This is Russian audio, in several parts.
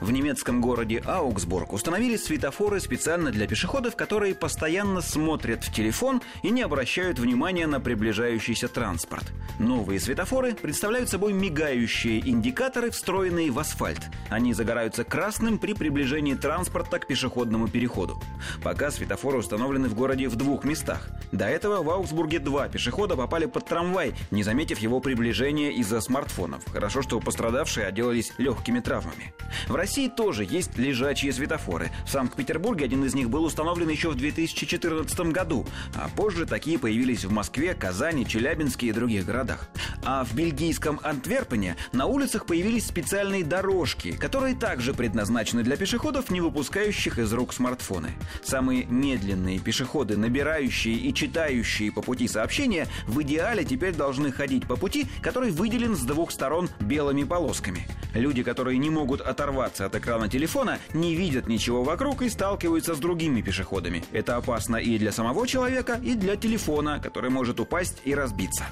В немецком городе Аугсбург установили светофоры специально для пешеходов, которые постоянно смотрят в телефон и не обращают внимания на приближающийся транспорт. Новые светофоры представляют собой мигающие индикаторы, встроенные в асфальт. Они загораются красным при приближении транспорта к пешеходному переходу. Пока светофоры установлены в городе в двух местах. До этого в Аугсбурге два пешехода попали под трамвай, не заметив его приближения из-за смартфонов. Хорошо, что пострадавшие отделались легкими травмами. В России тоже есть лежачие светофоры. В Санкт-Петербурге один из них был установлен еще в 2014 году, а позже такие появились в Москве, Казани, Челябинске и других городах. А в бельгийском Антверпене на улицах появились специальные дорожки, которые также предназначены для пешеходов, не выпускающих из рук смартфоны. Самые медленные пешеходы, набирающие и читающие по пути сообщения, в идеале теперь должны ходить по пути, который выделен с двух сторон белыми полосками. Люди, которые не могут оторваться от экрана телефона, не видят ничего вокруг и сталкиваются с другими пешеходами. Это опасно и для самого человека, и для телефона, который может упасть и разбиться.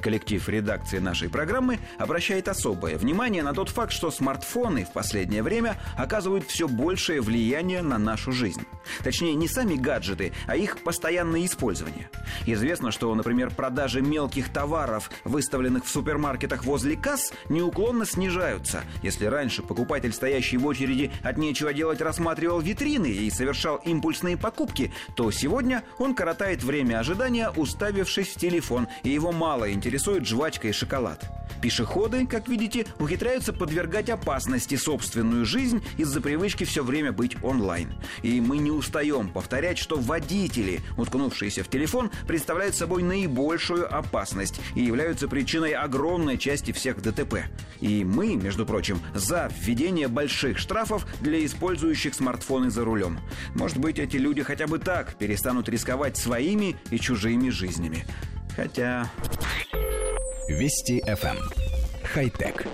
Коллектив редакции нашей программы обращает особое внимание на тот факт, что смартфоны в последнее время оказывают все большее влияние на нашу жизнь. Точнее, не сами гаджеты, а их постоянное использование. Известно, что, например, продажи мелких товаров, выставленных в супермаркетах возле касс, неуклонно снижаются. Если раньше покупатель, стоящий в очереди, от нечего делать рассматривал витрины и совершал импульсные покупки, то сегодня он коротает время ожидания, уставившись в телефон, и его мало интересует жвачка и шоколад. Пешеходы, как видите, ухитряются подвергать опасности собственную жизнь из-за привычки все время быть онлайн. И мы не устаем повторять, что водители, уткнувшиеся в телефон, представляют собой наибольшую опасность и являются причиной огромной части всех ДТП. И мы, между прочим, за введение больших штрафов для использующих смартфоны за рулем. Может быть, эти люди хотя бы так перестанут рисковать своими и чужими жизнями. Хотя... Вести FM. Эм. Хай-тек.